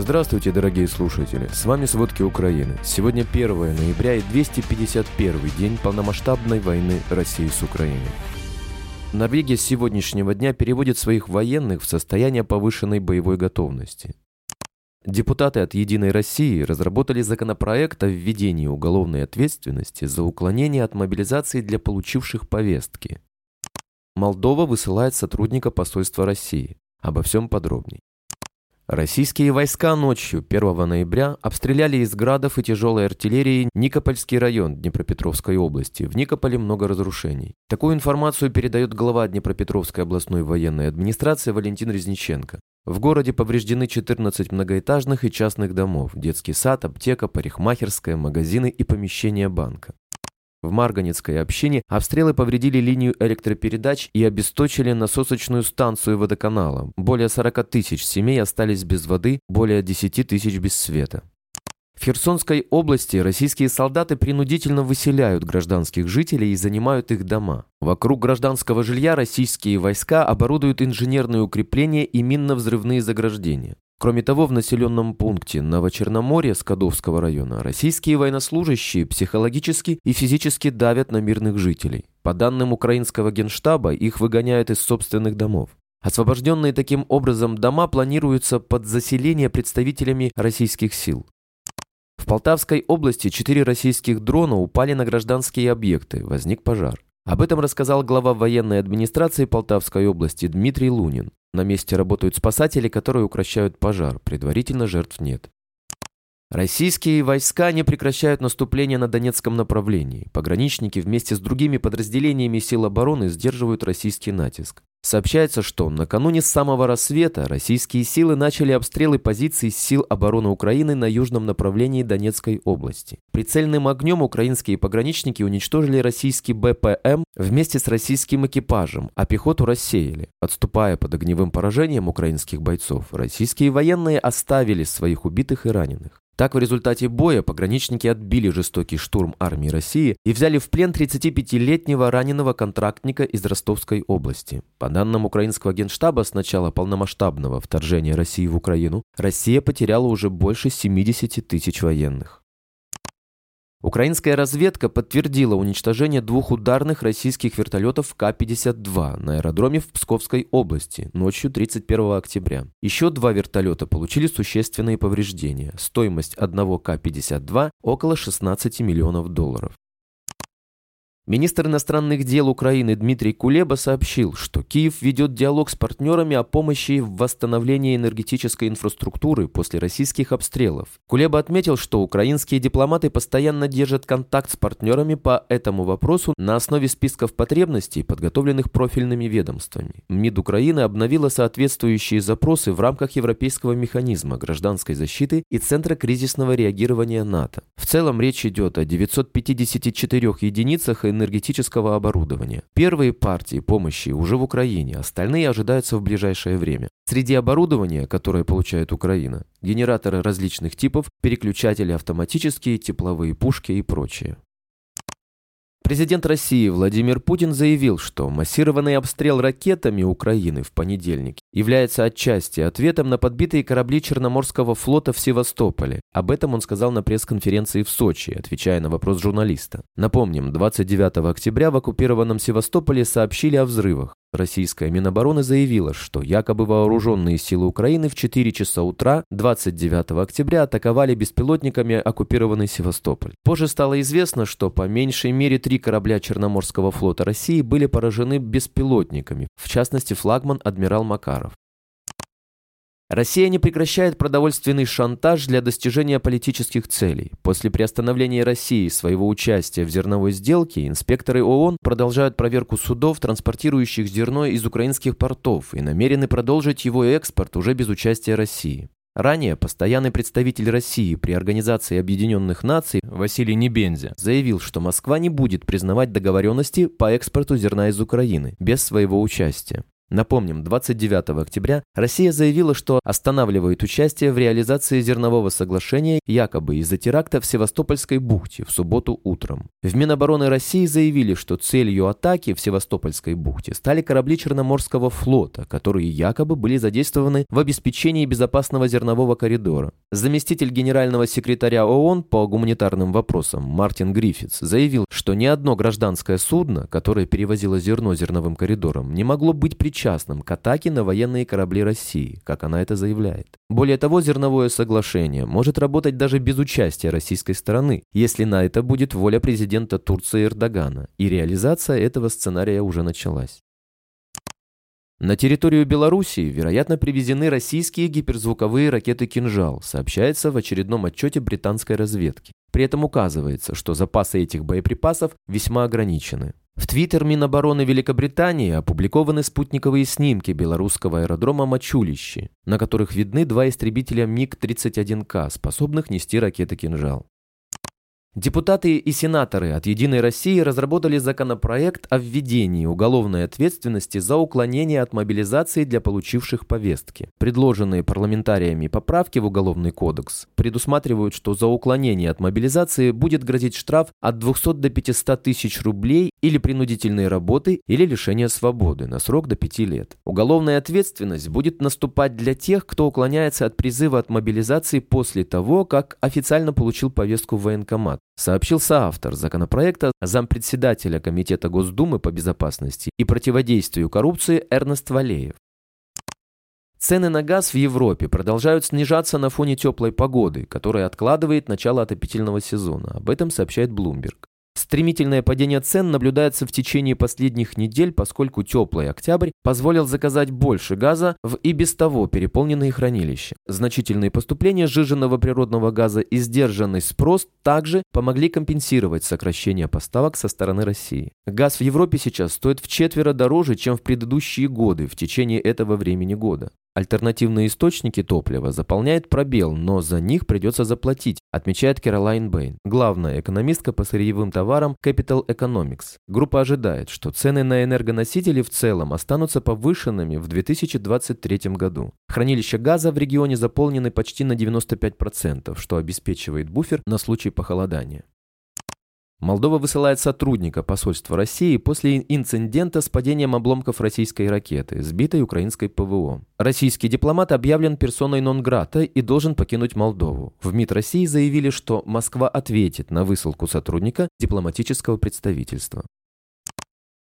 Здравствуйте, дорогие слушатели! С вами «Сводки Украины». Сегодня 1 ноября и 251 день полномасштабной войны России с Украиной. Норвегия с сегодняшнего дня переводит своих военных в состояние повышенной боевой готовности. Депутаты от «Единой России» разработали законопроект о введении уголовной ответственности за уклонение от мобилизации для получивших повестки. Молдова высылает сотрудника посольства России. Обо всем подробней. Российские войска ночью 1 ноября обстреляли из градов и тяжелой артиллерии Никопольский район Днепропетровской области. В Никополе много разрушений. Такую информацию передает глава Днепропетровской областной военной администрации Валентин Резниченко. В городе повреждены 14 многоэтажных и частных домов, детский сад, аптека, парикмахерская, магазины и помещения банка. В Марганецкой общине обстрелы повредили линию электропередач и обесточили насосочную станцию водоканала. Более 40 тысяч семей остались без воды, более 10 тысяч без света. В Херсонской области российские солдаты принудительно выселяют гражданских жителей и занимают их дома. Вокруг гражданского жилья российские войска оборудуют инженерные укрепления и минно-взрывные заграждения. Кроме того, в населенном пункте Новочерноморье Скадовского района российские военнослужащие психологически и физически давят на мирных жителей. По данным украинского генштаба, их выгоняют из собственных домов. Освобожденные таким образом дома планируются под заселение представителями российских сил. В Полтавской области четыре российских дрона упали на гражданские объекты, возник пожар. Об этом рассказал глава военной администрации Полтавской области Дмитрий Лунин. На месте работают спасатели, которые укращают пожар. Предварительно жертв нет. Российские войска не прекращают наступление на Донецком направлении. Пограничники вместе с другими подразделениями сил обороны сдерживают российский натиск. Сообщается, что накануне с самого рассвета российские силы начали обстрелы позиций сил обороны Украины на южном направлении Донецкой области. Прицельным огнем украинские пограничники уничтожили российский БПМ вместе с российским экипажем, а пехоту рассеяли. Отступая под огневым поражением украинских бойцов, российские военные оставили своих убитых и раненых. Так, в результате боя пограничники отбили жестокий штурм армии России и взяли в плен 35-летнего раненого контрактника из Ростовской области. По данным украинского генштаба, с начала полномасштабного вторжения России в Украину, Россия потеряла уже больше 70 тысяч военных. Украинская разведка подтвердила уничтожение двух ударных российских вертолетов К-52 на аэродроме в Псковской области ночью 31 октября. Еще два вертолета получили существенные повреждения. Стоимость одного К-52 около 16 миллионов долларов. Министр иностранных дел Украины Дмитрий Кулеба сообщил, что Киев ведет диалог с партнерами о помощи в восстановлении энергетической инфраструктуры после российских обстрелов. Кулеба отметил, что украинские дипломаты постоянно держат контакт с партнерами по этому вопросу на основе списков потребностей, подготовленных профильными ведомствами. МИД Украины обновила соответствующие запросы в рамках Европейского механизма гражданской защиты и Центра кризисного реагирования НАТО. В целом речь идет о 954 единицах энергетической энергетического оборудования. Первые партии помощи уже в Украине, остальные ожидаются в ближайшее время. Среди оборудования, которое получает Украина, генераторы различных типов, переключатели автоматические, тепловые пушки и прочее. Президент России Владимир Путин заявил, что массированный обстрел ракетами Украины в понедельник является отчасти ответом на подбитые корабли Черноморского флота в Севастополе. Об этом он сказал на пресс-конференции в Сочи, отвечая на вопрос журналиста. Напомним, 29 октября в оккупированном Севастополе сообщили о взрывах. Российская Минобороны заявила, что якобы вооруженные силы Украины в 4 часа утра 29 октября атаковали беспилотниками оккупированный Севастополь. Позже стало известно, что по меньшей мере три корабля Черноморского флота России были поражены беспилотниками, в частности флагман «Адмирал Макаров». Россия не прекращает продовольственный шантаж для достижения политических целей. После приостановления России своего участия в зерновой сделке, инспекторы ООН продолжают проверку судов, транспортирующих зерно из украинских портов, и намерены продолжить его экспорт уже без участия России. Ранее постоянный представитель России при Организации Объединенных Наций Василий Небензя заявил, что Москва не будет признавать договоренности по экспорту зерна из Украины без своего участия. Напомним, 29 октября Россия заявила, что останавливает участие в реализации зернового соглашения якобы из-за теракта в Севастопольской бухте в субботу утром. В Минобороны России заявили, что целью атаки в Севастопольской бухте стали корабли Черноморского флота, которые якобы были задействованы в обеспечении безопасного зернового коридора. Заместитель генерального секретаря ООН по гуманитарным вопросам Мартин Гриффитс заявил, что ни одно гражданское судно, которое перевозило зерно зерновым коридором, не могло быть причиной причастным к атаке на военные корабли России, как она это заявляет. Более того, зерновое соглашение может работать даже без участия российской стороны, если на это будет воля президента Турции Эрдогана, и реализация этого сценария уже началась. На территорию Белоруссии, вероятно, привезены российские гиперзвуковые ракеты «Кинжал», сообщается в очередном отчете британской разведки. При этом указывается, что запасы этих боеприпасов весьма ограничены. В Твиттер Минобороны Великобритании опубликованы спутниковые снимки белорусского аэродрома Мачулище, на которых видны два истребителя МиГ-31К, способных нести ракеты «Кинжал». Депутаты и сенаторы от «Единой России» разработали законопроект о введении уголовной ответственности за уклонение от мобилизации для получивших повестки. Предложенные парламентариями поправки в Уголовный кодекс предусматривают, что за уклонение от мобилизации будет грозить штраф от 200 до 500 тысяч рублей или принудительные работы или лишение свободы на срок до 5 лет. Уголовная ответственность будет наступать для тех, кто уклоняется от призыва от мобилизации после того, как официально получил повестку в военкомат сообщил соавтор законопроекта зампредседателя Комитета Госдумы по безопасности и противодействию коррупции Эрнест Валеев. Цены на газ в Европе продолжают снижаться на фоне теплой погоды, которая откладывает начало отопительного сезона. Об этом сообщает Bloomberg. Стремительное падение цен наблюдается в течение последних недель, поскольку теплый октябрь позволил заказать больше газа в и без того переполненные хранилища. Значительные поступления сжиженного природного газа и сдержанный спрос также помогли компенсировать сокращение поставок со стороны России. Газ в Европе сейчас стоит в четверо дороже, чем в предыдущие годы в течение этого времени года. Альтернативные источники топлива заполняют пробел, но за них придется заплатить, отмечает Кэролайн Бэйн, главная экономистка по сырьевым товарам Capital Economics. Группа ожидает, что цены на энергоносители в целом останутся повышенными в 2023 году. Хранилища газа в регионе заполнены почти на 95%, что обеспечивает буфер на случай похолодания. Молдова высылает сотрудника посольства России после инцидента с падением обломков российской ракеты, сбитой украинской ПВО. Российский дипломат объявлен персоной нон-грата и должен покинуть Молдову. В МИД России заявили, что Москва ответит на высылку сотрудника дипломатического представительства.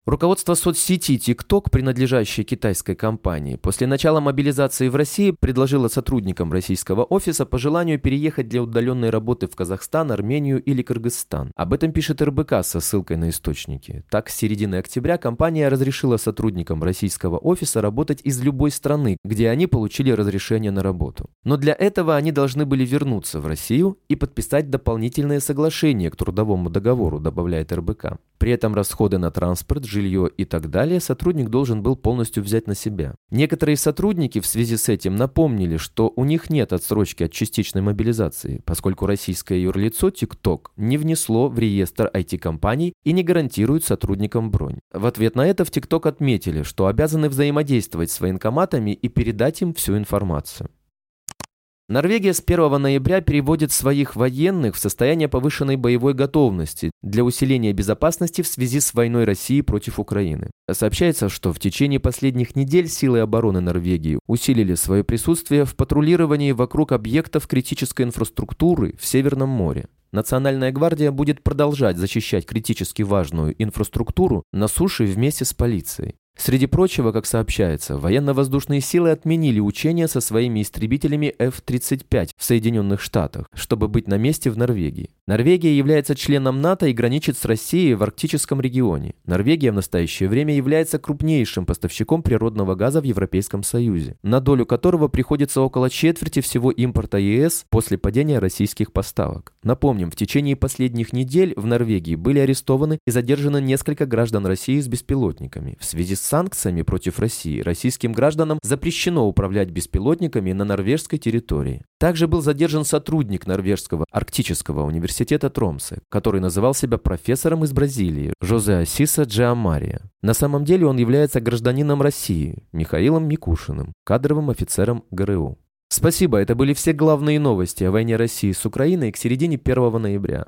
Руководство соцсети TikTok, принадлежащей китайской компании, после начала мобилизации в России предложило сотрудникам российского офиса по желанию переехать для удаленной работы в Казахстан, Армению или Кыргызстан. Об этом пишет РБК со ссылкой на источники. Так, с середины октября компания разрешила сотрудникам российского офиса работать из любой страны, где они получили разрешение на работу. Но для этого они должны были вернуться в Россию и подписать дополнительное соглашение к трудовому договору, добавляет РБК. При этом расходы на транспорт, жилье и так далее сотрудник должен был полностью взять на себя. Некоторые сотрудники в связи с этим напомнили, что у них нет отсрочки от частичной мобилизации, поскольку российское юрлицо TikTok не внесло в реестр IT-компаний и не гарантирует сотрудникам бронь. В ответ на это в TikTok отметили, что обязаны взаимодействовать с военкоматами и передать им всю информацию. Норвегия с 1 ноября переводит своих военных в состояние повышенной боевой готовности для усиления безопасности в связи с войной России против Украины. Сообщается, что в течение последних недель силы обороны Норвегии усилили свое присутствие в патрулировании вокруг объектов критической инфраструктуры в Северном море. Национальная гвардия будет продолжать защищать критически важную инфраструктуру на суше вместе с полицией. Среди прочего, как сообщается, военно-воздушные силы отменили учения со своими истребителями F-35 в Соединенных Штатах, чтобы быть на месте в Норвегии. Норвегия является членом НАТО и граничит с Россией в арктическом регионе. Норвегия в настоящее время является крупнейшим поставщиком природного газа в Европейском Союзе, на долю которого приходится около четверти всего импорта ЕС после падения российских поставок. Напомним, в течение последних недель в Норвегии были арестованы и задержаны несколько граждан России с беспилотниками в связи с санкциями против России, российским гражданам запрещено управлять беспилотниками на норвежской территории. Также был задержан сотрудник Норвежского арктического университета Тромсе, который называл себя профессором из Бразилии, Жозе Асиса Джиамария. На самом деле он является гражданином России, Михаилом Микушиным, кадровым офицером ГРУ. Спасибо, это были все главные новости о войне России с Украиной к середине 1 ноября.